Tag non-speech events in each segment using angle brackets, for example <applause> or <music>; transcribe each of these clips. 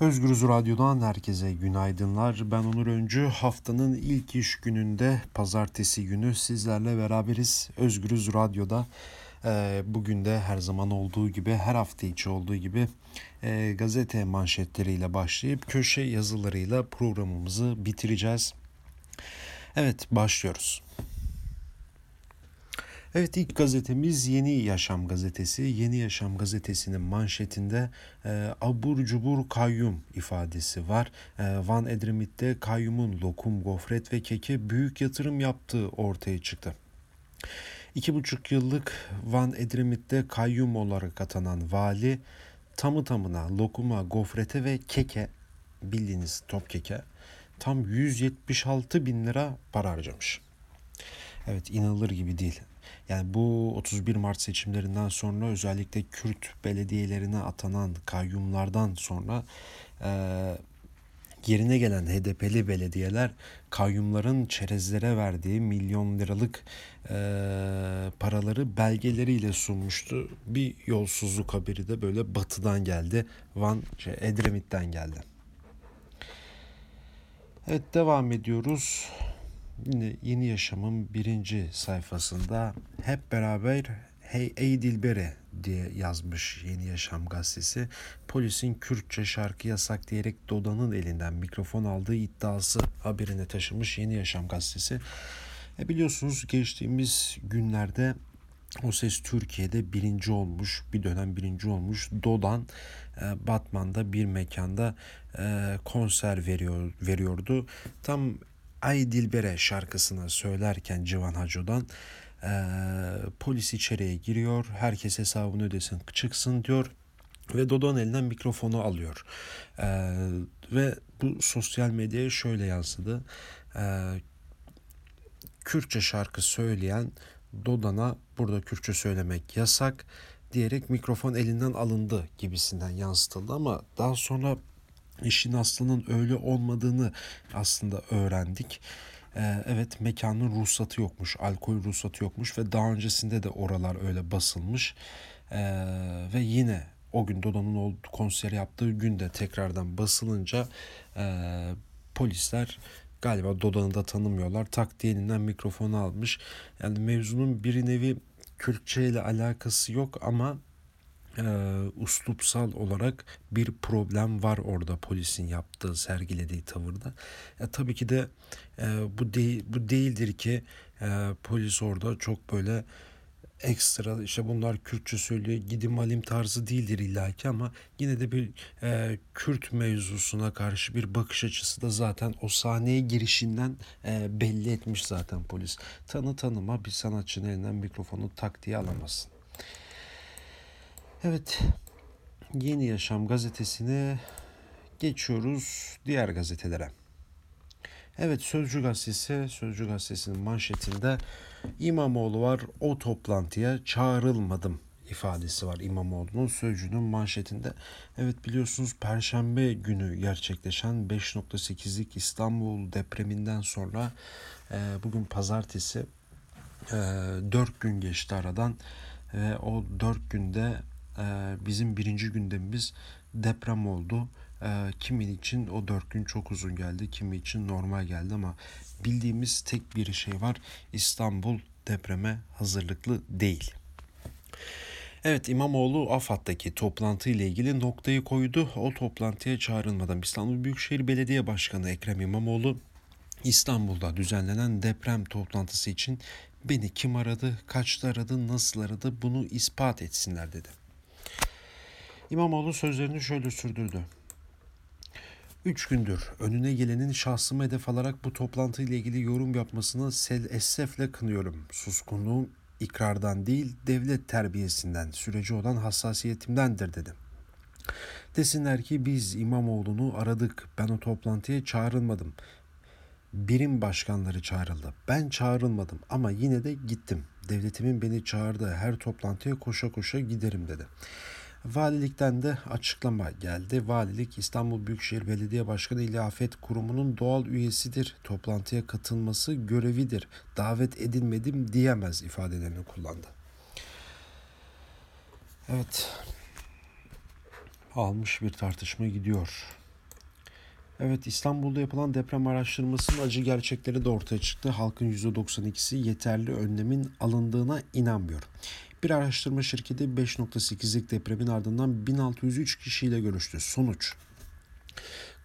Özgürüz Radyo'dan herkese günaydınlar. Ben Onur Öncü. Haftanın ilk iş gününde pazartesi günü sizlerle beraberiz. Özgürüz Radyo'da e, bugün de her zaman olduğu gibi her hafta içi olduğu gibi e, gazete manşetleriyle başlayıp köşe yazılarıyla programımızı bitireceğiz. Evet başlıyoruz. Evet ilk gazetemiz Yeni Yaşam gazetesi. Yeni Yaşam gazetesinin manşetinde e, abur cubur kayyum ifadesi var. E, Van Edremit'te kayyumun lokum, gofret ve keke büyük yatırım yaptığı ortaya çıktı. İki buçuk yıllık Van Edremit'te kayyum olarak atanan vali tamı tamına lokuma, gofrete ve keke bildiğiniz top keke tam 176 bin lira para harcamış. Evet inanılır gibi değil. Yani bu 31 Mart seçimlerinden sonra özellikle Kürt belediyelerine atanan kayyumlardan sonra e, yerine gelen HDP'li belediyeler kayyumların çerezlere verdiği milyon liralık e, paraları belgeleriyle sunmuştu. Bir yolsuzluk haberi de böyle batıdan geldi. Van şey, Edremit'ten geldi. Evet devam ediyoruz. Yine Yeni Yaşam'ın birinci sayfasında hep beraber Hey Ey Dilbere diye yazmış Yeni Yaşam gazetesi. Polisin Kürtçe şarkı yasak diyerek Doda'nın elinden mikrofon aldığı iddiası haberine taşımış Yeni Yaşam gazetesi. E biliyorsunuz geçtiğimiz günlerde o ses Türkiye'de birinci olmuş, bir dönem birinci olmuş. Dodan e, Batman'da bir mekanda e, konser veriyor veriyordu. Tam Ay Dilbere şarkısını söylerken Civan Haco'dan e, polis içeriye giriyor. Herkes hesabını ödesin çıksın diyor. Ve Dodon elinden mikrofonu alıyor. E, ve bu sosyal medyaya şöyle yansıdı. E, Kürtçe şarkı söyleyen Dodan'a burada Kürtçe söylemek yasak diyerek mikrofon elinden alındı gibisinden yansıtıldı ama daha sonra işin aslının öyle olmadığını aslında öğrendik. Ee, evet mekanın ruhsatı yokmuş, alkol ruhsatı yokmuş ve daha öncesinde de oralar öyle basılmış. Ee, ve yine o gün Doda'nın konser yaptığı günde tekrardan basılınca e, polisler galiba Doda'nı da tanımıyorlar. Tak diye elinden mikrofonu almış. Yani mevzunun bir nevi Kürtçe ile alakası yok ama e, uslupsal olarak bir problem var orada polisin yaptığı sergilediği tavırda. E, tabii ki de e, bu değil bu değildir ki e, polis orada çok böyle ekstra işte bunlar Kürtçe söylüyor gidim alim tarzı değildir illaki ama yine de bir e, Kürt mevzusuna karşı bir bakış açısı da zaten o sahneye girişinden e, belli etmiş zaten polis. Tanı tanıma bir sanatçının elinden mikrofonu tak diye alamazsın. Evet, Yeni Yaşam gazetesine geçiyoruz diğer gazetelere. Evet Sözcü gazetesi, Sözcü gazetesinin manşetinde İmamoğlu var o toplantıya çağrılmadım ifadesi var İmamoğlu'nun Sözcü'nün manşetinde. Evet biliyorsunuz Perşembe günü gerçekleşen 5.8'lik İstanbul depreminden sonra e, bugün pazartesi e, 4 gün geçti aradan ve o 4 günde bizim birinci gündemimiz deprem oldu. Ee, kimin için o dört gün çok uzun geldi, kimi için normal geldi ama bildiğimiz tek bir şey var. İstanbul depreme hazırlıklı değil. Evet İmamoğlu AFAD'daki toplantı ile ilgili noktayı koydu. O toplantıya çağrılmadan İstanbul Büyükşehir Belediye Başkanı Ekrem İmamoğlu İstanbul'da düzenlenen deprem toplantısı için beni kim aradı, kaçta aradı, nasıl aradı bunu ispat etsinler dedi. İmamoğlu sözlerini şöyle sürdürdü. Üç gündür önüne gelenin şahsımı hedef alarak bu toplantıyla ilgili yorum yapmasını sel esefle kınıyorum. Suskunluğum ikrardan değil devlet terbiyesinden, süreci olan hassasiyetimdendir dedi. Desinler ki biz İmamoğlu'nu aradık. Ben o toplantıya çağrılmadım. Birim başkanları çağrıldı. Ben çağrılmadım ama yine de gittim. Devletimin beni çağırdığı her toplantıya koşa koşa giderim dedi. Valilikten de açıklama geldi. Valilik İstanbul Büyükşehir Belediye Başkanı İli Afet Kurumu'nun doğal üyesidir. Toplantıya katılması görevidir. Davet edilmedim diyemez ifadelerini kullandı. Evet. Almış bir tartışma gidiyor. Evet İstanbul'da yapılan deprem araştırmasının acı gerçekleri de ortaya çıktı. Halkın %92'si yeterli önlemin alındığına inanmıyor. Bir araştırma şirketi 5.8'lik depremin ardından 1603 kişiyle görüştü. Sonuç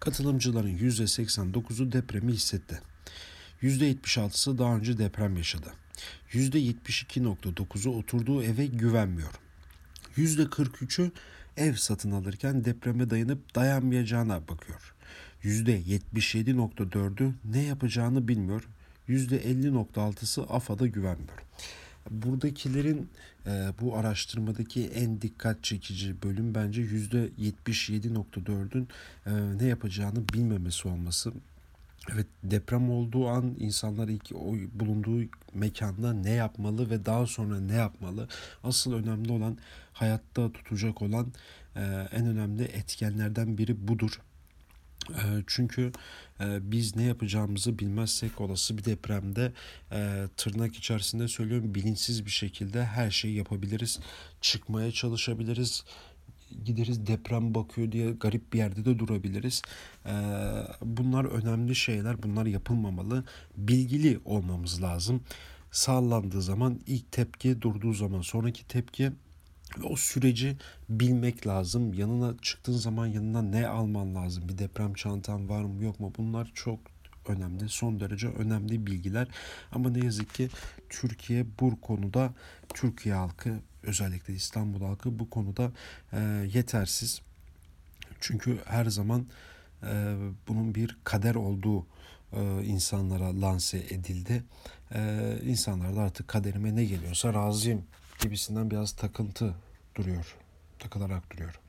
Katılımcıların %89'u depremi hissetti. %76'sı daha önce deprem yaşadı. %72.9'u oturduğu eve güvenmiyor. %43'ü ev satın alırken depreme dayanıp dayanmayacağına bakıyor. %77.4'ü ne yapacağını bilmiyor. %50.6'sı AFAD'a güvenmiyor. Buradakilerin e, bu araştırmadaki en dikkat çekici bölüm bence %77.4'ün e, ne yapacağını bilmemesi olması. Evet deprem olduğu an insanlar ilk o bulunduğu mekanda ne yapmalı ve daha sonra ne yapmalı? Asıl önemli olan hayatta tutacak olan e, en önemli etkenlerden biri budur. Ee, çünkü e, biz ne yapacağımızı bilmezsek olası bir depremde e, tırnak içerisinde söylüyorum bilinçsiz bir şekilde her şeyi yapabiliriz. Çıkmaya çalışabiliriz. Gideriz deprem bakıyor diye garip bir yerde de durabiliriz. Ee, bunlar önemli şeyler. Bunlar yapılmamalı. Bilgili olmamız lazım. Sağlandığı zaman ilk tepki durduğu zaman sonraki tepki ve o süreci bilmek lazım. Yanına çıktığın zaman yanına ne alman lazım? Bir deprem çantan var mı yok mu? Bunlar çok önemli. Son derece önemli bilgiler. Ama ne yazık ki Türkiye bu konuda Türkiye halkı özellikle İstanbul halkı bu konuda e, yetersiz. Çünkü her zaman e, bunun bir kader olduğu e, insanlara lanse edildi. E, insanlar da artık kaderime ne geliyorsa razıyım gibisinden biraz takıntı duruyor. Takılarak duruyor.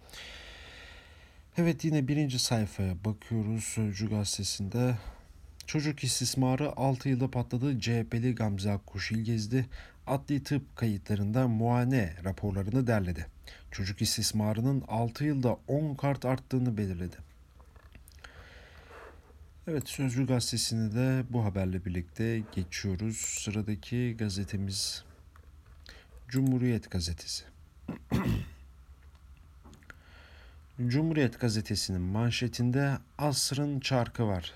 Evet yine birinci sayfaya bakıyoruz Sözcü gazetesinde. Çocuk istismarı 6 yılda patladı. CHP'li Gamze Akkuş İlgezdi adli tıp kayıtlarında muayene raporlarını derledi. Çocuk istismarının 6 yılda 10 kart arttığını belirledi. Evet Sözcü gazetesini de bu haberle birlikte geçiyoruz. Sıradaki gazetemiz Cumhuriyet Gazetesi. <clears throat> Cumhuriyet Gazetesi'nin manşetinde asrın çarkı var.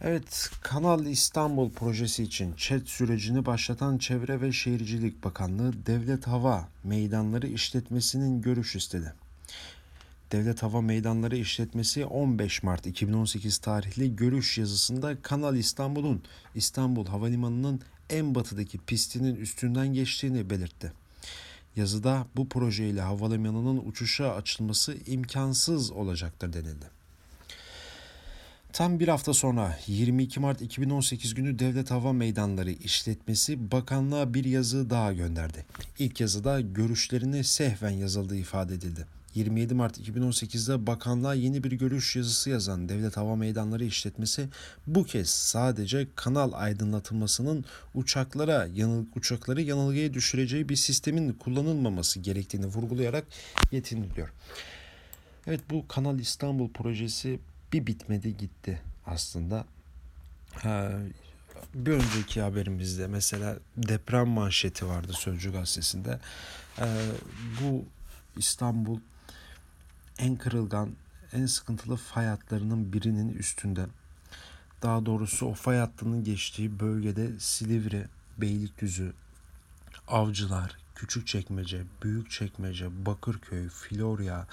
Evet, Kanal İstanbul projesi için ÇED sürecini başlatan Çevre ve Şehircilik Bakanlığı Devlet Hava Meydanları işletmesinin görüş istedi. Devlet Hava Meydanları İşletmesi 15 Mart 2018 tarihli görüş yazısında Kanal İstanbul'un İstanbul Havalimanı'nın en batıdaki pistinin üstünden geçtiğini belirtti. Yazıda bu projeyle havalimanının uçuşa açılması imkansız olacaktır denildi. Tam bir hafta sonra 22 Mart 2018 günü Devlet Hava Meydanları işletmesi bakanlığa bir yazı daha gönderdi. İlk yazıda görüşlerini sehven yazıldığı ifade edildi. 27 Mart 2018'de bakanlığa yeni bir görüş yazısı yazan Devlet Hava Meydanları işletmesi bu kez sadece kanal aydınlatılmasının uçaklara yanıl uçakları yanılgıya düşüreceği bir sistemin kullanılmaması gerektiğini vurgulayarak yetiniliyor. Evet bu Kanal İstanbul projesi bir bitmedi gitti aslında. bir önceki haberimizde mesela deprem manşeti vardı Sözcü gazetesinde. bu İstanbul en kırılgan, en sıkıntılı fay hatlarının birinin üstünde. Daha doğrusu o fay hattının geçtiği bölgede Silivri, Beylikdüzü, Avcılar, Küçükçekmece, Büyükçekmece, Bakırköy, Florya,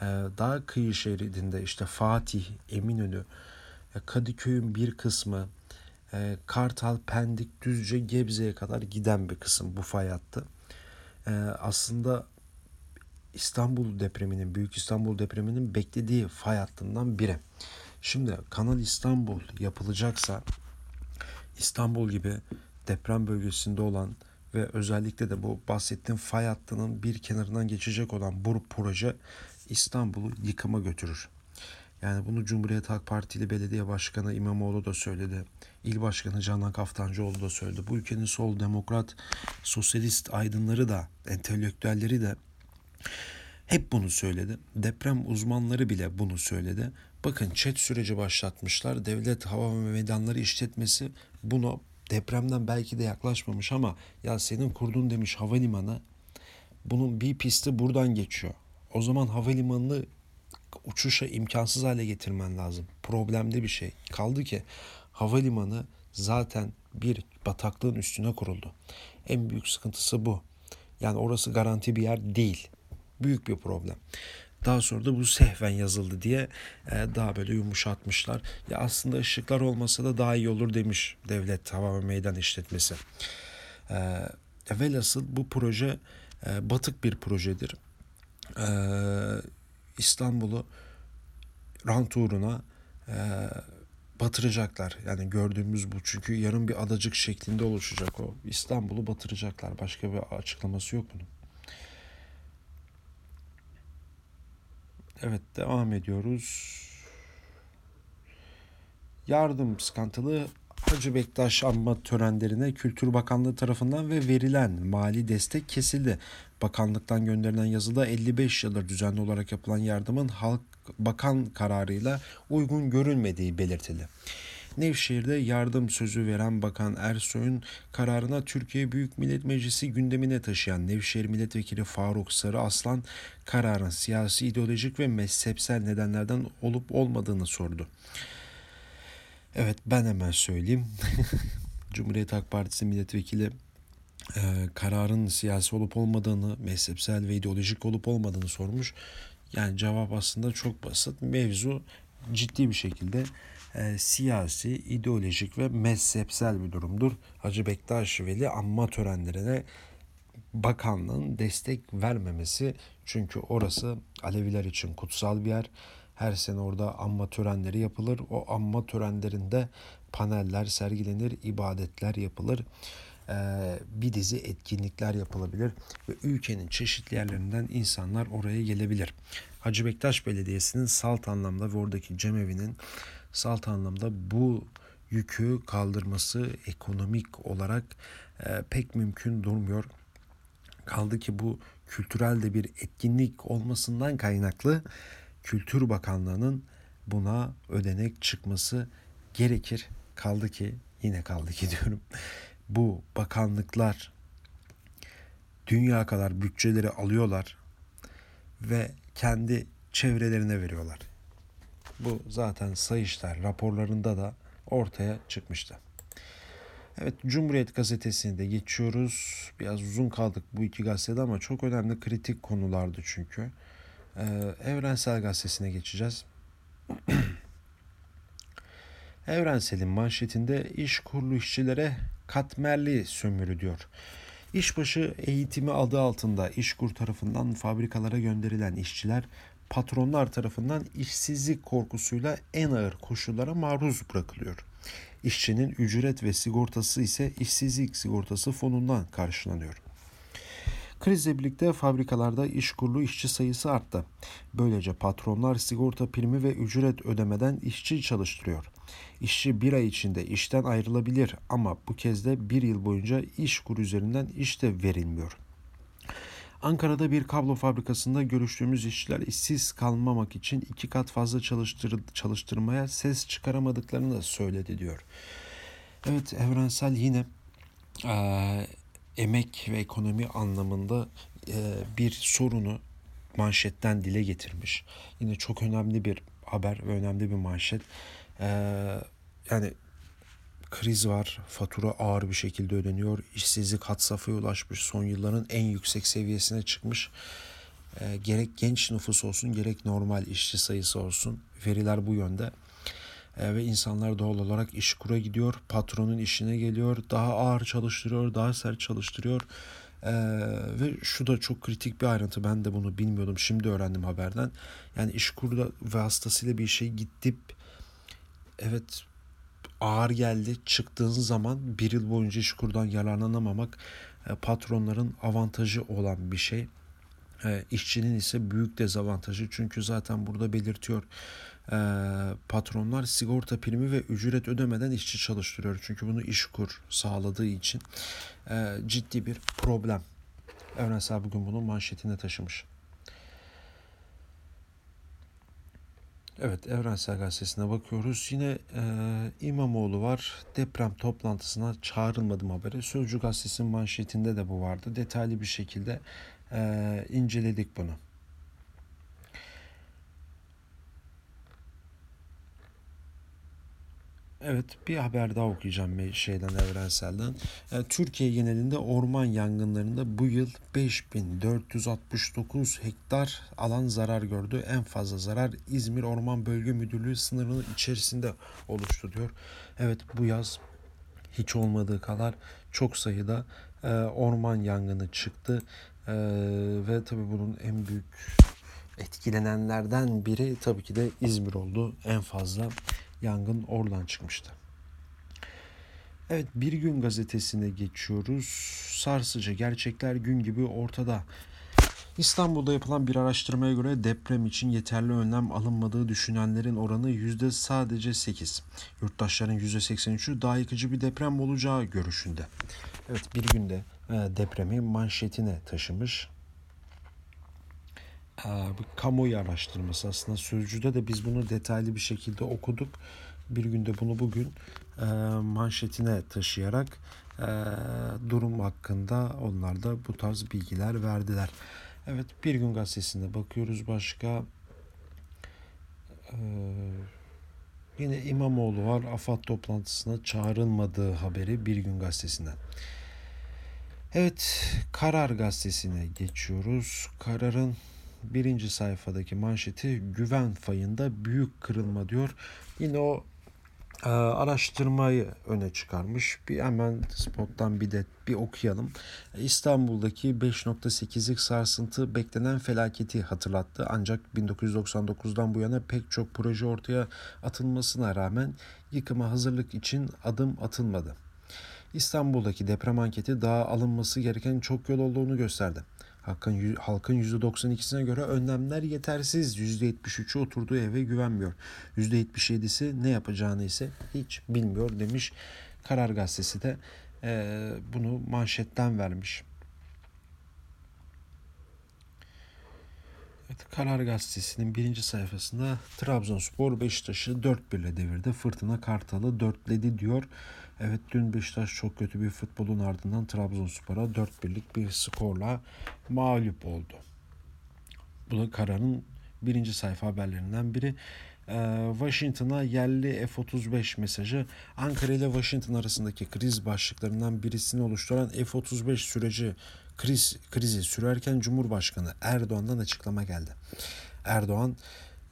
e, daha kıyı şeridinde işte Fatih, Eminönü, e, Kadıköy'ün bir kısmı, e, Kartal, Pendik, Düzce, Gebze'ye kadar giden bir kısım bu fay hattı. Aslında İstanbul depreminin, Büyük İstanbul depreminin beklediği fay hattından biri. Şimdi Kanal İstanbul yapılacaksa İstanbul gibi deprem bölgesinde olan ve özellikle de bu bahsettiğim fay hattının bir kenarından geçecek olan bu proje İstanbul'u yıkıma götürür. Yani bunu Cumhuriyet Halk Partili Belediye Başkanı İmamoğlu da söyledi. İl Başkanı Canan Kaftancıoğlu da söyledi. Bu ülkenin sol demokrat, sosyalist aydınları da, entelektüelleri de hep bunu söyledi. Deprem uzmanları bile bunu söyledi. Bakın chat süreci başlatmışlar. Devlet Hava ve Meydanları işletmesi bunu depremden belki de yaklaşmamış ama ya senin kurdun demiş havalimanı bunun bir pisti buradan geçiyor. O zaman havalimanını uçuşa imkansız hale getirmen lazım. Problemli bir şey. Kaldı ki havalimanı zaten bir bataklığın üstüne kuruldu. En büyük sıkıntısı bu. Yani orası garanti bir yer değil. Büyük bir problem. Daha sonra da bu sehven yazıldı diye e, daha böyle yumuşatmışlar. Ya aslında ışıklar olmasa da daha iyi olur demiş devlet hava ve meydan işletmesi. E, velhasıl bu proje e, batık bir projedir. İstanbul'u rant uğruna batıracaklar. Yani gördüğümüz bu. Çünkü yarın bir adacık şeklinde oluşacak o. İstanbul'u batıracaklar. Başka bir açıklaması yok bunun. Evet devam ediyoruz. Yardım sıkıntılı Hacı Bektaş anma törenlerine Kültür Bakanlığı tarafından ve verilen mali destek kesildi. Bakanlıktan gönderilen yazıda 55 yıldır düzenli olarak yapılan yardımın halk bakan kararıyla uygun görülmediği belirtildi. Nevşehir'de yardım sözü veren Bakan Ersoy'un kararına Türkiye Büyük Millet Meclisi gündemine taşıyan Nevşehir Milletvekili Faruk Sarı Aslan kararın siyasi, ideolojik ve mezhepsel nedenlerden olup olmadığını sordu. Evet ben hemen söyleyeyim. <laughs> Cumhuriyet Halk Partisi milletvekili e, kararın siyasi olup olmadığını, mezhepsel ve ideolojik olup olmadığını sormuş. Yani cevap aslında çok basit. Mevzu ciddi bir şekilde e, siyasi, ideolojik ve mezhepsel bir durumdur. Hacı Bektaş Veli anma törenlerine bakanlığın destek vermemesi çünkü orası Aleviler için kutsal bir yer. Her sene orada anma törenleri yapılır. O anma törenlerinde paneller sergilenir, ibadetler yapılır. Ee, bir dizi etkinlikler yapılabilir ve ülkenin çeşitli yerlerinden insanlar oraya gelebilir. Hacı Bektaş Belediyesi'nin salt anlamda ve oradaki cemevinin salt anlamda bu yükü kaldırması ekonomik olarak e, pek mümkün durmuyor. Kaldı ki bu kültürel de bir etkinlik olmasından kaynaklı Kültür Bakanlığı'nın buna ödenek çıkması gerekir. Kaldı ki yine kaldı ki <laughs> diyorum. Bu bakanlıklar dünya kadar bütçeleri alıyorlar ve kendi çevrelerine veriyorlar. Bu zaten Sayıştay raporlarında da ortaya çıkmıştı. Evet Cumhuriyet Gazetesi'ni de geçiyoruz. Biraz uzun kaldık bu iki gazetede ama çok önemli kritik konulardı çünkü. Ee, Evrensel Gazetesi'ne geçeceğiz. <clears throat> Evrensel'in manşetinde iş kurulu işçilere katmerli sömürü diyor. İşbaşı eğitimi adı altında İşkur tarafından fabrikalara gönderilen işçiler patronlar tarafından işsizlik korkusuyla en ağır koşullara maruz bırakılıyor. İşçinin ücret ve sigortası ise işsizlik sigortası fonundan karşılanıyor. Krizle birlikte fabrikalarda iş kurulu işçi sayısı arttı. Böylece patronlar sigorta primi ve ücret ödemeden işçi çalıştırıyor. İşçi bir ay içinde işten ayrılabilir ama bu kez de bir yıl boyunca iş kur üzerinden iş de verilmiyor. Ankara'da bir kablo fabrikasında görüştüğümüz işçiler işsiz kalmamak için iki kat fazla çalıştır çalıştırmaya ses çıkaramadıklarını da söyledi diyor. Evet evrensel yine e, emek ve ekonomi anlamında e, bir sorunu manşetten dile getirmiş. Yine çok önemli bir haber ve önemli bir manşet. E, yani kriz var, fatura ağır bir şekilde ödeniyor, işsizlik had safhaya ulaşmış, son yılların en yüksek seviyesine çıkmış. E, gerek genç nüfus olsun, gerek normal işçi sayısı olsun veriler bu yönde. E, ve insanlar doğal olarak iş kura gidiyor, patronun işine geliyor, daha ağır çalıştırıyor, daha sert çalıştırıyor. Ee, ve şu da çok kritik bir ayrıntı ben de bunu bilmiyordum şimdi öğrendim haberden yani iş kurda vasıtasıyla bir şey gidip evet ağır geldi çıktığın zaman bir yıl boyunca iş kurdan yararlanamamak e, patronların avantajı olan bir şey e, işçinin ise büyük dezavantajı çünkü zaten burada belirtiyor e, patronlar sigorta primi ve ücret ödemeden işçi çalıştırıyor. Çünkü bunu işkur sağladığı için e, ciddi bir problem. Evrensel bugün bunun manşetine taşımış. Evet Evrensel Gazetesi'ne bakıyoruz. Yine e, İmamoğlu var. Deprem toplantısına çağrılmadım haberi. Sözcü Gazetesi'nin manşetinde de bu vardı. Detaylı bir şekilde e, inceledik bunu. Evet bir haber daha okuyacağım bir şeyden evrenselden. E, Türkiye genelinde orman yangınlarında bu yıl 5469 hektar alan zarar gördü. En fazla zarar İzmir Orman Bölge Müdürlüğü sınırının içerisinde oluştu diyor. Evet bu yaz hiç olmadığı kadar çok sayıda e, orman yangını çıktı. E, ve tabii bunun en büyük etkilenenlerden biri tabii ki de İzmir oldu. En fazla yangın oradan çıkmıştı. Evet Bir Gün gazetesine geçiyoruz. Sarsıcı gerçekler gün gibi ortada. İstanbul'da yapılan bir araştırmaya göre deprem için yeterli önlem alınmadığı düşünenlerin oranı yüzde sadece 8. Yurttaşların yüzde 83'ü daha yıkıcı bir deprem olacağı görüşünde. Evet bir günde e, depremi manşetine taşımış. E, bir kamuoyu araştırması aslında Sözcü'de de biz bunu detaylı bir şekilde okuduk. Bir günde bunu bugün e, manşetine taşıyarak durum hakkında onlar da bu tarz bilgiler verdiler. Evet Bir Gün Gazetesi'nde bakıyoruz başka. Ee, yine İmamoğlu var. AFAD toplantısına çağrılmadığı haberi Bir Gün Gazetesi'nden. Evet Karar Gazetesi'ne geçiyoruz. Kararın birinci sayfadaki manşeti güven fayında büyük kırılma diyor. Yine o e, araştırmayı öne çıkarmış. Bir hemen spottan bir de bir okuyalım. İstanbul'daki 5.8'lik sarsıntı beklenen felaketi hatırlattı. Ancak 1999'dan bu yana pek çok proje ortaya atılmasına rağmen yıkıma hazırlık için adım atılmadı. İstanbul'daki deprem anketi daha alınması gereken çok yol olduğunu gösterdi. Halkın, halkın %92'sine göre önlemler yetersiz. %73'ü oturduğu eve güvenmiyor. %77'si ne yapacağını ise hiç bilmiyor demiş. Karar Gazetesi de e, bunu manşetten vermiş. Evet, Karar Gazetesi'nin birinci sayfasında Trabzonspor Beşiktaş'ı 4-1 ile devirdi. Fırtına Kartal'ı dörtledi diyor. Evet dün Beşiktaş çok kötü bir futbolun ardından Trabzonspor'a 4-1'lik bir skorla mağlup oldu. Bu da kararın birinci sayfa haberlerinden biri. Ee, Washington'a yerli F-35 mesajı Ankara ile Washington arasındaki kriz başlıklarından birisini oluşturan F-35 süreci kriz krizi sürerken Cumhurbaşkanı Erdoğan'dan açıklama geldi. Erdoğan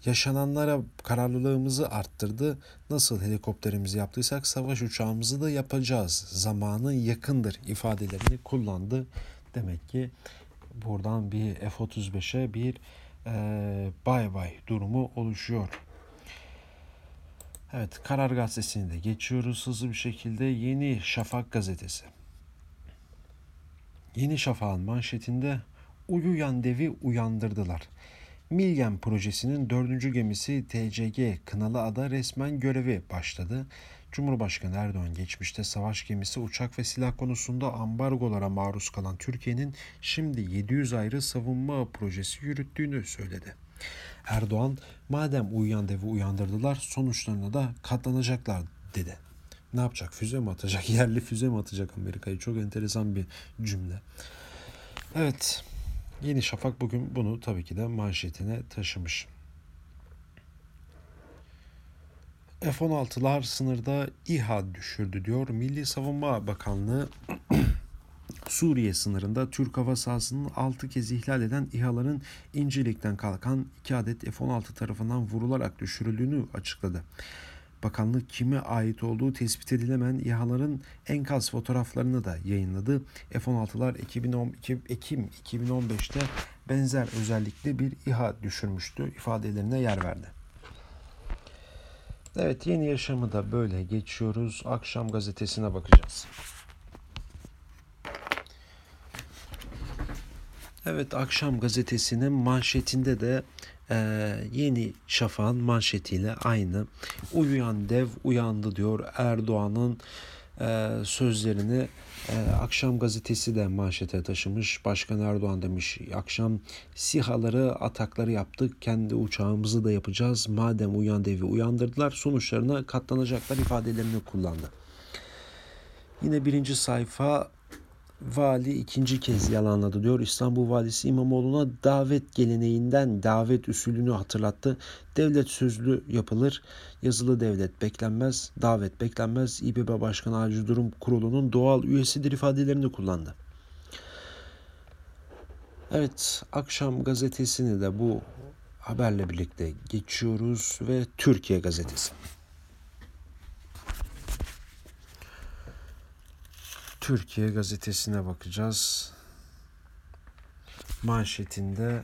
yaşananlara kararlılığımızı arttırdı. Nasıl helikopterimizi yaptıysak savaş uçağımızı da yapacağız. Zamanı yakındır ifadelerini kullandı. Demek ki buradan bir F-35'e bir e, bay bay durumu oluşuyor. Evet Karar Gazetesi'ni de geçiyoruz hızlı bir şekilde. Yeni Şafak Gazetesi. Yeni Şafak'ın manşetinde uyuyan devi uyandırdılar. Milgen projesinin dördüncü gemisi TCG Kınalıada resmen görevi başladı. Cumhurbaşkanı Erdoğan geçmişte savaş gemisi, uçak ve silah konusunda ambargolara maruz kalan Türkiye'nin şimdi 700 ayrı savunma projesi yürüttüğünü söyledi. Erdoğan madem uyuyan devi uyandırdılar sonuçlarına da katlanacaklar dedi. Ne yapacak? Füze mi atacak? <laughs> Yerli füze mi atacak Amerika'yı? Çok enteresan bir cümle. Evet. Yeni Şafak bugün bunu tabii ki de manşetine taşımış. F-16'lar sınırda İHA düşürdü diyor. Milli Savunma Bakanlığı <clears throat> Suriye sınırında Türk hava sahasının 6 kez ihlal eden İHA'ların İncirlik'ten kalkan 2 adet F-16 tarafından vurularak düşürüldüğünü açıkladı. Bakanlık kime ait olduğu tespit edilemeyen İHA'ların enkaz fotoğraflarını da yayınladı. F-16'lar 2012, Ekim 2015'te benzer özellikli bir İHA düşürmüştü ifadelerine yer verdi. Evet yeni yaşamı da böyle geçiyoruz. Akşam gazetesine bakacağız. Evet akşam gazetesinin manşetinde de e, yeni şafağın manşetiyle aynı. Uyuyan dev uyandı diyor Erdoğan'ın e, sözlerini e, akşam gazetesi de manşete taşımış. Başkan Erdoğan demiş akşam sihaları atakları yaptık kendi uçağımızı da yapacağız. Madem uyan devi uyandırdılar sonuçlarına katlanacaklar ifadelerini kullandı. Yine birinci sayfa Vali ikinci kez yalanladı diyor. İstanbul Valisi İmamoğlu'na davet geleneğinden davet usulünü hatırlattı. Devlet sözlü yapılır. Yazılı devlet beklenmez. Davet beklenmez. İBB Başkanı Acil Durum Kurulu'nun doğal üyesidir ifadelerini kullandı. Evet, akşam gazetesini de bu haberle birlikte geçiyoruz ve Türkiye gazetesi. Türkiye gazetesine bakacağız. Manşetinde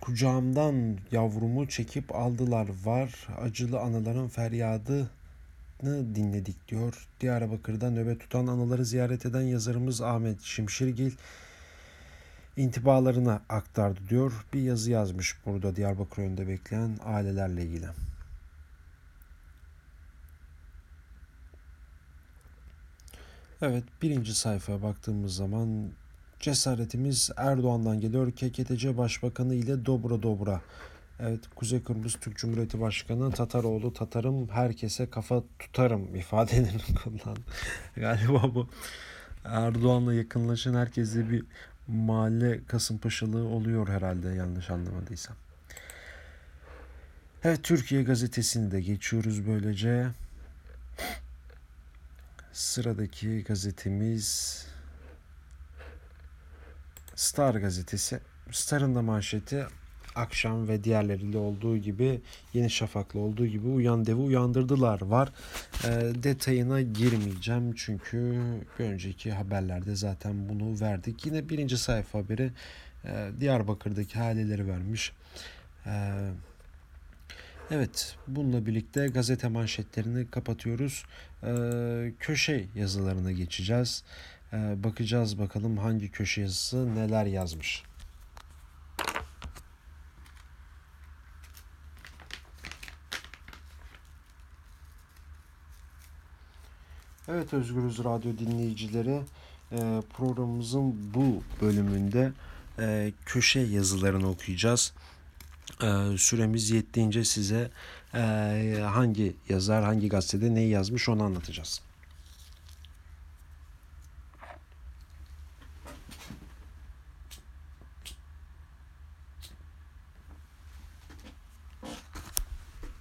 kucağımdan yavrumu çekip aldılar var. Acılı anıların feryadını dinledik diyor. Diyarbakır'da nöbet tutan anıları ziyaret eden yazarımız Ahmet Şimşirgil intibalarını aktardı diyor. Bir yazı yazmış burada Diyarbakır önünde bekleyen ailelerle ilgili. Evet birinci sayfaya baktığımız zaman cesaretimiz Erdoğan'dan geliyor. KKTC Başbakanı ile dobra dobra. Evet Kuzey Kıbrıs Türk Cumhuriyeti Başkanı Tataroğlu Tatarım herkese kafa tutarım ifadelerini <laughs> kullandı. Galiba bu Erdoğan'la yakınlaşan herkese bir mahalle Kasımpaşalığı oluyor herhalde yanlış anlamadıysam. Evet Türkiye gazetesini de geçiyoruz böylece. Sıradaki gazetemiz Star gazetesi. Star'ın da manşeti akşam ve diğerleriyle olduğu gibi Yeni Şafak'la olduğu gibi uyan devi uyandırdılar var. E, detayına girmeyeceğim çünkü bir önceki haberlerde zaten bunu verdik. Yine birinci sayfa haberi e, Diyarbakır'daki haleleri vermiş. E, Evet, bununla birlikte gazete manşetlerini kapatıyoruz. Ee, köşe yazılarına geçeceğiz. Ee, bakacağız bakalım hangi köşe yazısı neler yazmış. Evet Özgürüz Radyo dinleyicileri e, programımızın bu bölümünde e, köşe yazılarını okuyacağız. E, süremiz yettiğince size hangi yazar hangi gazetede neyi yazmış onu anlatacağız.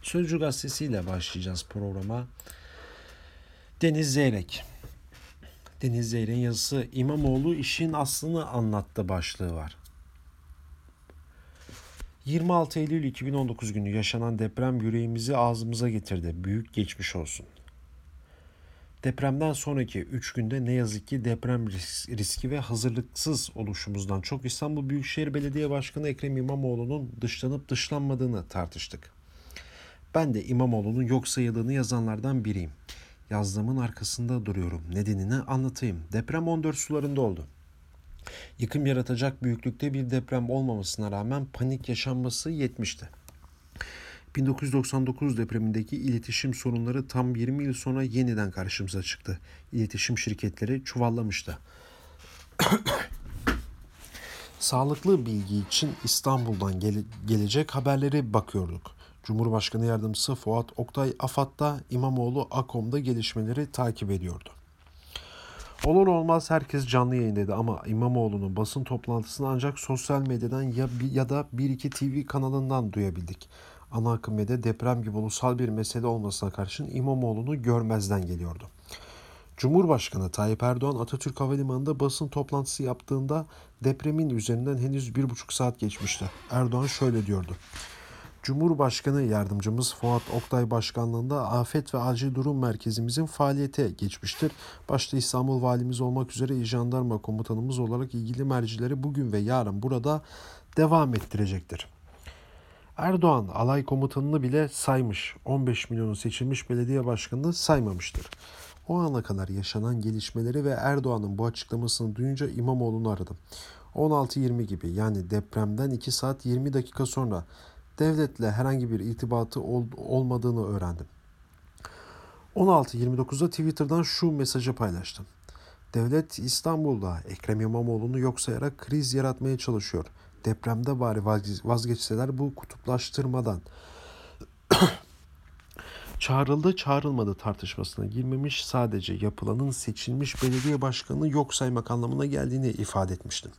Sözcü gazetesiyle başlayacağız programa. Deniz Zeyrek. Deniz Zeyrek'in yazısı İmamoğlu işin aslını anlattı başlığı var. 26 Eylül 2019 günü yaşanan deprem yüreğimizi ağzımıza getirdi. Büyük geçmiş olsun. Depremden sonraki 3 günde ne yazık ki deprem riski ve hazırlıksız oluşumuzdan çok İstanbul Büyükşehir Belediye Başkanı Ekrem İmamoğlu'nun dışlanıp dışlanmadığını tartıştık. Ben de İmamoğlu'nun yok sayıldığını yazanlardan biriyim. Yazdığımın arkasında duruyorum. Nedenini anlatayım. Deprem 14 sularında oldu. Yıkım yaratacak büyüklükte bir deprem olmamasına rağmen panik yaşanması yetmişti. 1999 depremindeki iletişim sorunları tam 20 yıl sonra yeniden karşımıza çıktı. İletişim şirketleri çuvallamıştı. <coughs> Sağlıklı bilgi için İstanbul'dan gele- gelecek haberleri bakıyorduk. Cumhurbaşkanı Yardımcısı Fuat Oktay AFAD'da İmamoğlu AKOM'da gelişmeleri takip ediyordu. Olur olmaz herkes canlı yayındaydı ama İmamoğlu'nun basın toplantısını ancak sosyal medyadan ya, ya da 1-2 TV kanalından duyabildik. Ana akım medya deprem gibi ulusal bir mesele olmasına karşın İmamoğlu'nu görmezden geliyordu. Cumhurbaşkanı Tayyip Erdoğan Atatürk Havalimanı'nda basın toplantısı yaptığında depremin üzerinden henüz bir buçuk saat geçmişti. Erdoğan şöyle diyordu. Cumhurbaşkanı Yardımcımız Fuat Oktay Başkanlığında Afet ve Acil Durum Merkezimizin faaliyete geçmiştir. Başta İstanbul Valimiz olmak üzere İl Jandarma Komutanımız olarak ilgili mercileri bugün ve yarın burada devam ettirecektir. Erdoğan alay komutanını bile saymış. 15 milyonu seçilmiş belediye başkanını saymamıştır. O ana kadar yaşanan gelişmeleri ve Erdoğan'ın bu açıklamasını duyunca İmamoğlu'nu aradım. 16.20 gibi yani depremden 2 saat 20 dakika sonra devletle herhangi bir irtibatı ol, olmadığını öğrendim. 16.29'da Twitter'dan şu mesajı paylaştım. Devlet İstanbul'da Ekrem İmamoğlu'nu yok sayarak kriz yaratmaya çalışıyor. Depremde bari vazgeçseler bu kutuplaştırmadan. <coughs> çağrıldı çağrılmadı tartışmasına girmemiş sadece yapılanın seçilmiş belediye başkanını yok saymak anlamına geldiğini ifade etmiştim.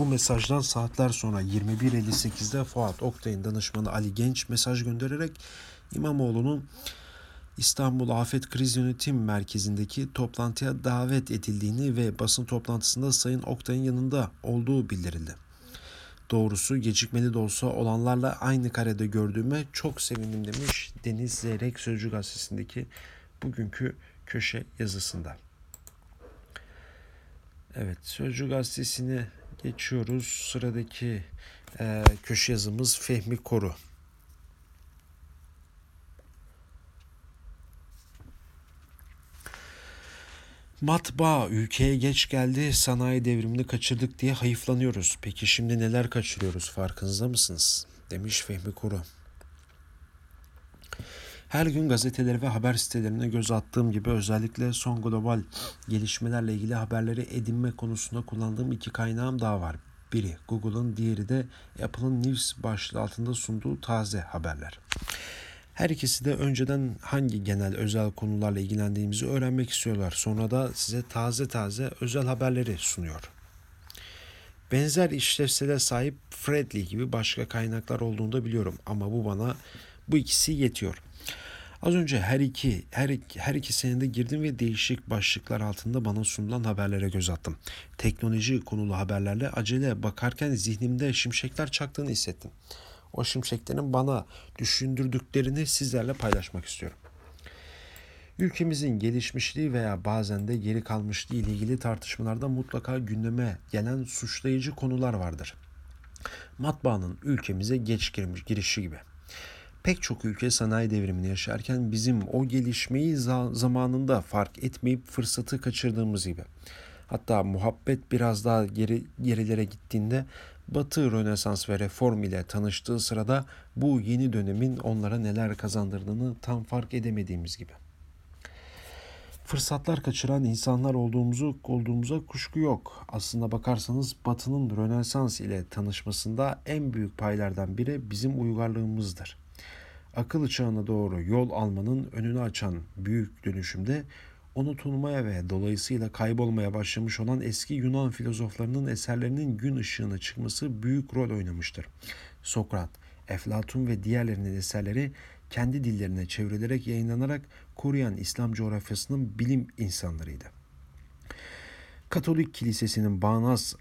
Bu mesajdan saatler sonra 21.58'de Fuat Oktay'ın danışmanı Ali Genç mesaj göndererek İmamoğlu'nun İstanbul Afet Kriz Yönetim Merkezi'ndeki toplantıya davet edildiğini ve basın toplantısında Sayın Oktay'ın yanında olduğu bildirildi. Doğrusu gecikmeli de olsa olanlarla aynı karede gördüğüme çok sevindim demiş Deniz Zeyrek Sözcü Gazetesi'ndeki bugünkü köşe yazısında. Evet Sözcü Gazetesi'ni geçiyoruz. Sıradaki e, köşe yazımız Fehmi Koru. Matbaa ülkeye geç geldi, sanayi devrimini kaçırdık diye hayıflanıyoruz. Peki şimdi neler kaçırıyoruz farkınızda mısınız? Demiş Fehmi Kuru. Her gün gazeteleri ve haber sitelerine göz attığım gibi özellikle son global gelişmelerle ilgili haberleri edinme konusunda kullandığım iki kaynağım daha var. Biri Google'ın, diğeri de Apple'ın News başlığı altında sunduğu taze haberler. Her ikisi de önceden hangi genel özel konularla ilgilendiğimizi öğrenmek istiyorlar. Sonra da size taze taze özel haberleri sunuyor. Benzer işlevsele sahip Fredly gibi başka kaynaklar olduğunu da biliyorum ama bu bana bu ikisi yetiyor. Az önce her iki her iki, her ikisine de girdim ve değişik başlıklar altında bana sunulan haberlere göz attım. Teknoloji konulu haberlerle acele bakarken zihnimde şimşekler çaktığını hissettim o şimşeklerin bana düşündürdüklerini sizlerle paylaşmak istiyorum. Ülkemizin gelişmişliği veya bazen de geri kalmışlığı ile ilgili tartışmalarda mutlaka gündeme gelen suçlayıcı konular vardır. Matbaanın ülkemize geç girmiş girişi gibi. Pek çok ülke sanayi devrimini yaşarken bizim o gelişmeyi zamanında fark etmeyip fırsatı kaçırdığımız gibi. Hatta muhabbet biraz daha geri gerilere gittiğinde Batı Rönesans ve Reform ile tanıştığı sırada bu yeni dönemin onlara neler kazandırdığını tam fark edemediğimiz gibi. Fırsatlar kaçıran insanlar olduğumuzu olduğumuza kuşku yok. Aslında bakarsanız Batı'nın Rönesans ile tanışmasında en büyük paylardan biri bizim uygarlığımızdır. Akıl çağına doğru yol almanın önünü açan büyük dönüşümde unutulmaya ve dolayısıyla kaybolmaya başlamış olan eski Yunan filozoflarının eserlerinin gün ışığına çıkması büyük rol oynamıştır. Sokrat, Eflatun ve diğerlerinin eserleri kendi dillerine çevrilerek yayınlanarak koruyan İslam coğrafyasının bilim insanlarıydı. Katolik Kilisesi'nin bağnaz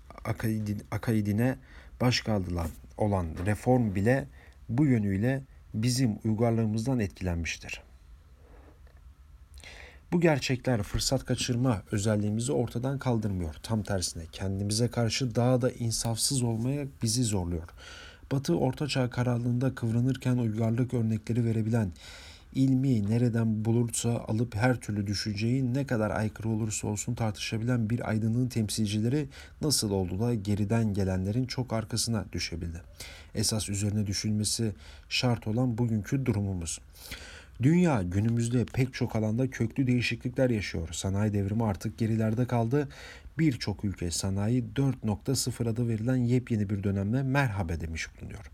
akaidine baş kaldılan olan reform bile bu yönüyle bizim uygarlığımızdan etkilenmiştir. Bu gerçekler fırsat kaçırma özelliğimizi ortadan kaldırmıyor. Tam tersine kendimize karşı daha da insafsız olmaya bizi zorluyor. Batı ortaçağ karanlığında kıvranırken uygarlık örnekleri verebilen, ilmi nereden bulursa alıp her türlü düşünceyi ne kadar aykırı olursa olsun tartışabilen bir aydınlığın temsilcileri nasıl oldu da geriden gelenlerin çok arkasına düşebildi. Esas üzerine düşünmesi şart olan bugünkü durumumuz. Dünya günümüzde pek çok alanda köklü değişiklikler yaşıyor. Sanayi devrimi artık gerilerde kaldı. Birçok ülke sanayi 4.0 adı verilen yepyeni bir dönemle merhaba demiş bulunuyor.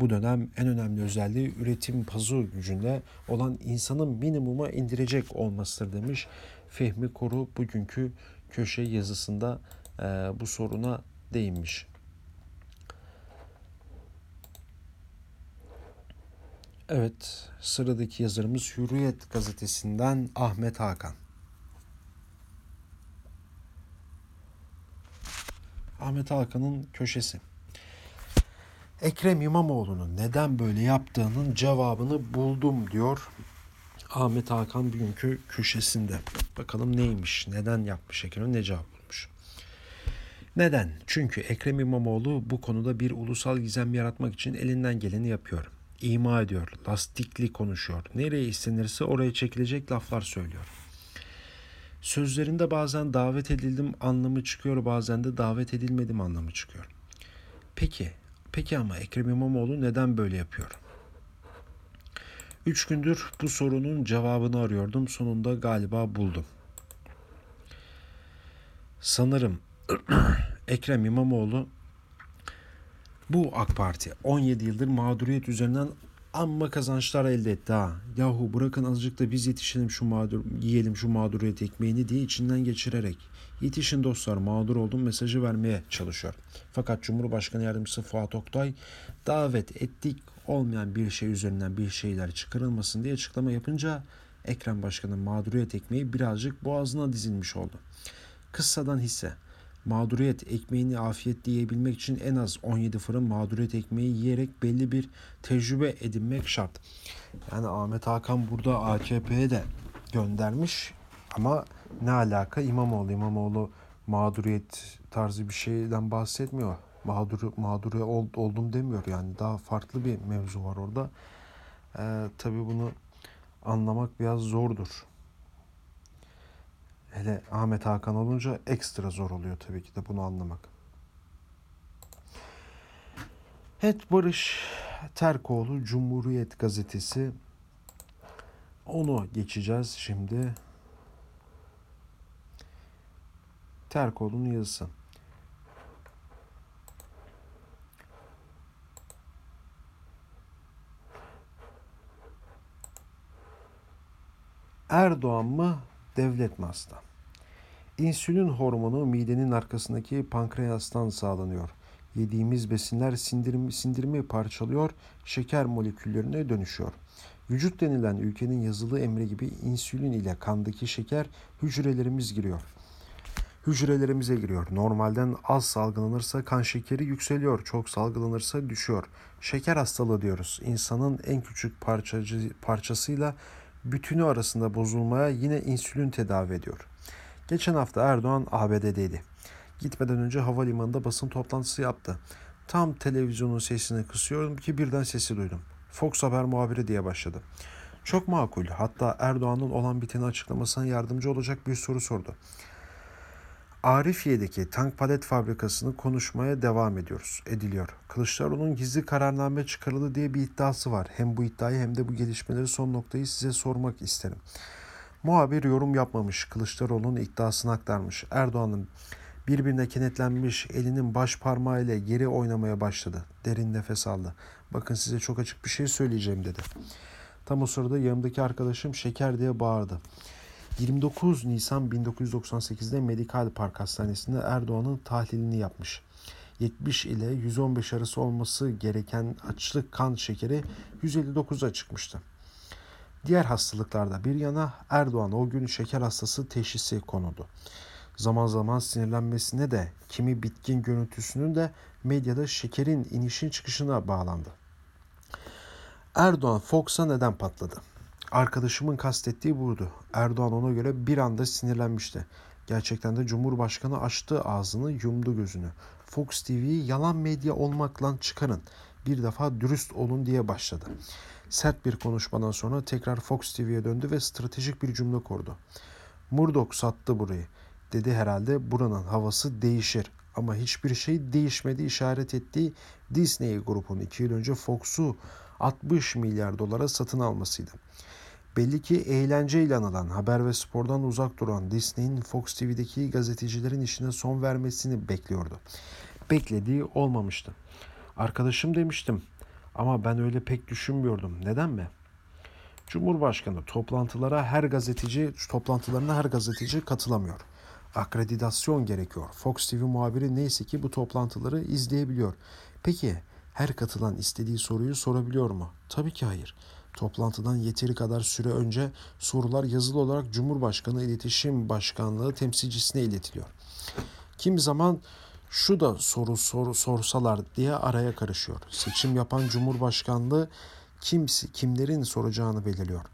Bu dönem en önemli özelliği üretim pazı gücünde olan insanın minimuma indirecek olmasıdır demiş Fehmi Koru bugünkü köşe yazısında e, bu soruna değinmiş. Evet, sıradaki yazarımız Hürriyet gazetesinden Ahmet Hakan. Ahmet Hakan'ın köşesi. Ekrem İmamoğlu'nun neden böyle yaptığının cevabını buldum diyor Ahmet Hakan bugünkü köşesinde. Bakalım neymiş, neden yapmış Ekrem, ne cevap bulmuş. Neden? Çünkü Ekrem İmamoğlu bu konuda bir ulusal gizem yaratmak için elinden geleni yapıyor ima ediyor, lastikli konuşuyor. Nereye istenirse oraya çekilecek laflar söylüyor. Sözlerinde bazen davet edildim anlamı çıkıyor, bazen de davet edilmedim anlamı çıkıyor. Peki, peki ama Ekrem İmamoğlu neden böyle yapıyor? Üç gündür bu sorunun cevabını arıyordum. Sonunda galiba buldum. Sanırım <clears throat> Ekrem İmamoğlu bu AK Parti 17 yıldır mağduriyet üzerinden amma kazançlar elde etti ha. Yahu bırakın azıcık da biz yetişelim şu mağdur, yiyelim şu mağduriyet ekmeğini diye içinden geçirerek yetişin dostlar mağdur oldum mesajı vermeye çalışıyor. Fakat Cumhurbaşkanı Yardımcısı Fuat Oktay davet ettik olmayan bir şey üzerinden bir şeyler çıkarılmasın diye açıklama yapınca Ekrem Başkan'ın mağduriyet ekmeği birazcık boğazına dizilmiş oldu. Kıssadan hisse. Mağduriyet ekmeğini afiyet yiyebilmek için en az 17 fırın mağduriyet ekmeği yiyerek belli bir tecrübe edinmek şart. Yani Ahmet Hakan burada AKP'ye de göndermiş ama ne alaka İmamoğlu İmamoğlu mağduriyet tarzı bir şeyden bahsetmiyor. Mağdur mağdur oldum demiyor yani daha farklı bir mevzu var orada. Ee, tabii bunu anlamak biraz zordur. Hele Ahmet Hakan olunca ekstra zor oluyor tabii ki de bunu anlamak. Evet Barış Terkoğlu Cumhuriyet Gazetesi onu geçeceğiz şimdi. Terkoğlu'nun yazısı. Erdoğan mı, devlet mi hasta? İnsülin hormonu midenin arkasındaki pankreastan sağlanıyor. Yediğimiz besinler sindirim, sindirimi parçalıyor, şeker moleküllerine dönüşüyor. Vücut denilen ülkenin yazılı emri gibi insülin ile kandaki şeker hücrelerimiz giriyor. Hücrelerimize giriyor. Normalden az salgılanırsa kan şekeri yükseliyor, çok salgılanırsa düşüyor. Şeker hastalığı diyoruz. İnsanın en küçük parçacı, parçasıyla bütünü arasında bozulmaya yine insülin tedavi ediyor. Geçen hafta Erdoğan ABD'deydi. Gitmeden önce havalimanında basın toplantısı yaptı. Tam televizyonun sesini kısıyorum ki birden sesi duydum. Fox Haber muhabiri diye başladı. Çok makul. Hatta Erdoğan'ın olan biteni açıklamasına yardımcı olacak bir soru sordu. Arifiye'deki tank palet fabrikasını konuşmaya devam ediyoruz, ediliyor. Kılıçdaroğlu'nun gizli kararname çıkarıldı diye bir iddiası var. Hem bu iddiayı hem de bu gelişmeleri son noktayı size sormak isterim. Muhabir yorum yapmamış, Kılıçdaroğlu'nun iddiasını aktarmış. Erdoğan'ın birbirine kenetlenmiş elinin baş parmağıyla geri oynamaya başladı. Derin nefes aldı. Bakın size çok açık bir şey söyleyeceğim dedi. Tam o sırada yanımdaki arkadaşım şeker diye bağırdı. 29 Nisan 1998'de Medikal Park Hastanesi'nde Erdoğan'ın tahlilini yapmış. 70 ile 115 arası olması gereken açlık kan şekeri 159'a çıkmıştı. Diğer hastalıklarda bir yana Erdoğan o gün şeker hastası teşhisi konuldu. Zaman zaman sinirlenmesine de kimi bitkin görüntüsünün de medyada şekerin inişin çıkışına bağlandı. Erdoğan Fox'a neden patladı? Arkadaşımın kastettiği buydu. Erdoğan ona göre bir anda sinirlenmişti. Gerçekten de Cumhurbaşkanı açtı ağzını, yumdu gözünü. Fox TV'yi yalan medya olmakla çıkarın. Bir defa dürüst olun diye başladı. Sert bir konuşmadan sonra tekrar Fox TV'ye döndü ve stratejik bir cümle kurdu. Murdoch sattı burayı. Dedi herhalde buranın havası değişir. Ama hiçbir şey değişmedi işaret ettiği Disney grubunun iki yıl önce Fox'u 60 milyar dolara satın almasıydı. Belli ki eğlenceyle anılan, haber ve spordan uzak duran Disney'in Fox TV'deki gazetecilerin işine son vermesini bekliyordu. Beklediği olmamıştı. Arkadaşım demiştim ama ben öyle pek düşünmüyordum. Neden mi? Cumhurbaşkanı toplantılara her gazeteci toplantılarına her gazeteci katılamıyor. Akreditasyon gerekiyor. Fox TV muhabiri neyse ki bu toplantıları izleyebiliyor. Peki her katılan istediği soruyu sorabiliyor mu? Tabii ki hayır. Toplantıdan yeteri kadar süre önce sorular yazılı olarak Cumhurbaşkanı İletişim Başkanlığı temsilcisine iletiliyor. Kim zaman şu da soru sor, sorsalar diye araya karışıyor. Seçim yapan Cumhurbaşkanlığı kimsi, kimlerin soracağını belirliyor.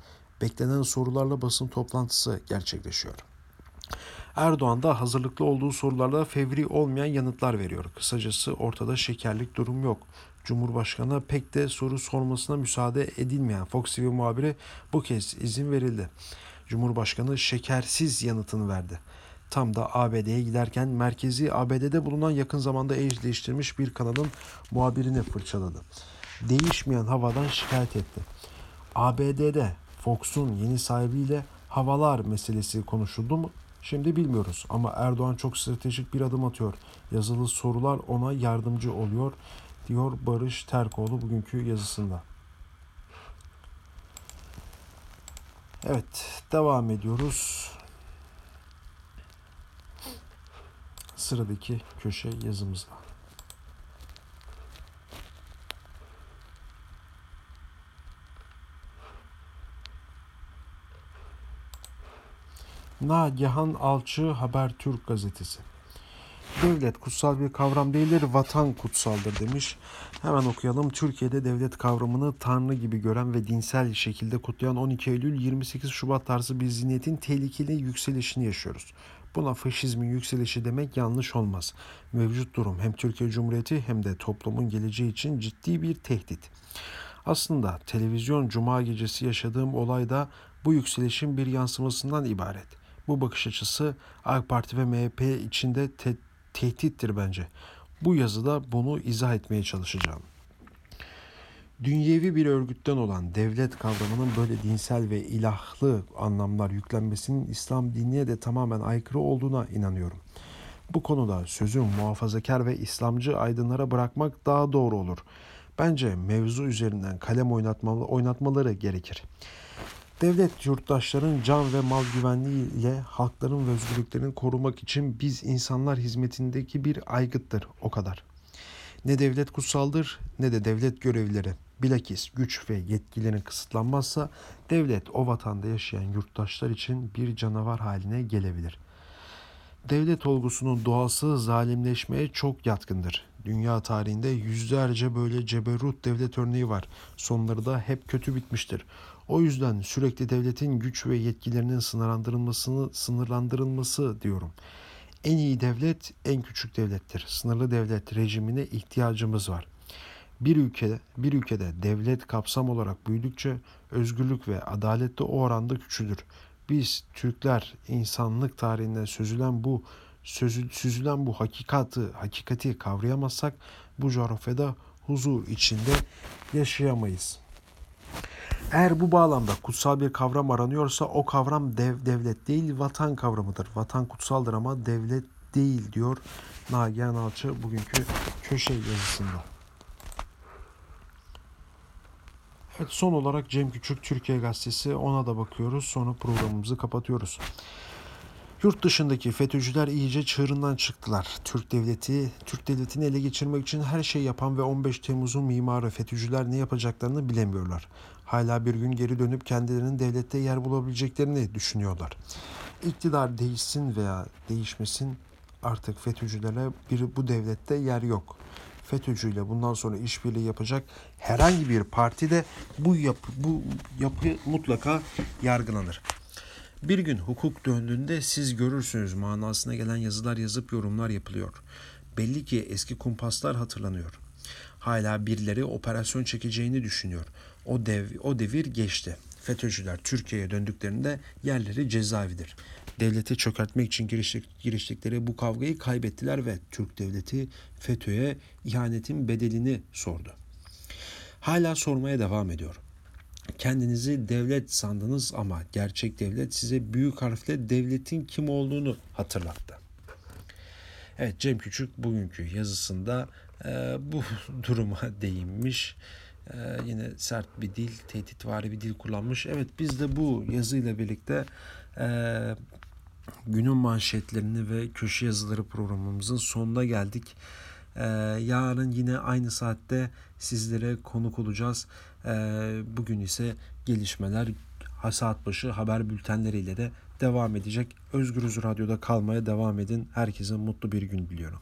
Beklenen sorularla basın toplantısı gerçekleşiyor. Erdoğan da hazırlıklı olduğu sorularda fevri olmayan yanıtlar veriyor. Kısacası ortada şekerlik durum yok. Cumhurbaşkanı pek de soru sormasına müsaade edilmeyen Fox TV muhabiri bu kez izin verildi. Cumhurbaşkanı şekersiz yanıtını verdi. Tam da ABD'ye giderken merkezi ABD'de bulunan yakın zamanda eş değiştirmiş bir kanalın muhabirini fırçaladı. Değişmeyen havadan şikayet etti. ABD'de Fox'un yeni sahibiyle havalar meselesi konuşuldu mu? Şimdi bilmiyoruz ama Erdoğan çok stratejik bir adım atıyor. Yazılı sorular ona yardımcı oluyor diyor Barış Terkoğlu bugünkü yazısında. Evet devam ediyoruz. Sıradaki köşe yazımızda. Nagihan Alçı Habertürk gazetesi. Devlet kutsal bir kavram değildir, vatan kutsaldır demiş. Hemen okuyalım. Türkiye'de devlet kavramını tanrı gibi gören ve dinsel şekilde kutlayan 12 Eylül 28 Şubat tarzı bir zihniyetin tehlikeli yükselişini yaşıyoruz. Buna faşizmin yükselişi demek yanlış olmaz. Mevcut durum hem Türkiye Cumhuriyeti hem de toplumun geleceği için ciddi bir tehdit. Aslında televizyon cuma gecesi yaşadığım olay da bu yükselişin bir yansımasından ibaret. Bu bakış açısı AK Parti ve MHP içinde te- tehdittir bence. Bu yazıda bunu izah etmeye çalışacağım. Dünyevi bir örgütten olan devlet kavramının böyle dinsel ve ilahlı anlamlar yüklenmesinin İslam dinine de tamamen aykırı olduğuna inanıyorum. Bu konuda sözü muhafazakar ve İslamcı aydınlara bırakmak daha doğru olur. Bence mevzu üzerinden kalem oynatmalı, oynatmaları gerekir. Devlet yurttaşların can ve mal güvenliği ile halkların ve özgürlüklerini korumak için biz insanlar hizmetindeki bir aygıttır o kadar. Ne devlet kutsaldır ne de devlet görevlileri. Bilakis güç ve yetkilerin kısıtlanmazsa devlet o vatanda yaşayan yurttaşlar için bir canavar haline gelebilir. Devlet olgusunun doğası zalimleşmeye çok yatkındır. Dünya tarihinde yüzlerce böyle ceberut devlet örneği var. Sonları da hep kötü bitmiştir. O yüzden sürekli devletin güç ve yetkilerinin sınırlandırılmasını sınırlandırılması diyorum. En iyi devlet en küçük devlettir. Sınırlı devlet rejimine ihtiyacımız var. Bir ülkede bir ülkede devlet kapsam olarak büyüdükçe özgürlük ve adalet de o oranda küçülür. Biz Türkler insanlık tarihinde sözülen bu sözü, süzülen bu hakikati hakikati kavrayamazsak bu coğrafyada huzur içinde yaşayamayız. Eğer bu bağlamda kutsal bir kavram aranıyorsa o kavram dev devlet değil vatan kavramıdır. Vatan kutsaldır ama devlet değil diyor Nagihan Alçı bugünkü köşe yazısında. Evet son olarak Cem Küçük Türkiye Gazetesi ona da bakıyoruz sonra programımızı kapatıyoruz. Yurt dışındaki FETÖ'cüler iyice çığırından çıktılar. Türk devleti, Türk devletini ele geçirmek için her şey yapan ve 15 Temmuz'un mimarı FETÖ'cüler ne yapacaklarını bilemiyorlar. Hala bir gün geri dönüp kendilerinin devlette yer bulabileceklerini düşünüyorlar. İktidar değişsin veya değişmesin artık FETÖ'cülere bir bu devlette yer yok. FETÖ'cüyle bundan sonra işbirliği yapacak herhangi bir parti de bu yapı, bu yapı mutlaka yargılanır. Bir gün hukuk döndüğünde siz görürsünüz manasına gelen yazılar yazıp yorumlar yapılıyor. Belli ki eski kumpaslar hatırlanıyor. Hala birileri operasyon çekeceğini düşünüyor. O dev o devir geçti. FETÖ'cüler Türkiye'ye döndüklerinde yerleri cezaevidir. Devleti çökertmek için giriştik, giriştikleri bu kavgayı kaybettiler ve Türk devleti FETÖ'ye ihanetin bedelini sordu. Hala sormaya devam ediyor. Kendinizi devlet sandınız ama gerçek devlet size büyük harfle devletin kim olduğunu hatırlattı. Evet Cem Küçük bugünkü yazısında e, bu <laughs> duruma değinmiş. E, yine sert bir dil, tehditvari bir dil kullanmış. Evet biz de bu yazıyla birlikte e, günün manşetlerini ve köşe yazıları programımızın sonuna geldik. Ee, yarın yine aynı saatte sizlere konuk olacağız. Ee, bugün ise gelişmeler saat başı haber bültenleriyle de devam edecek. Özgürüz Radyo'da kalmaya devam edin. Herkese mutlu bir gün diliyorum.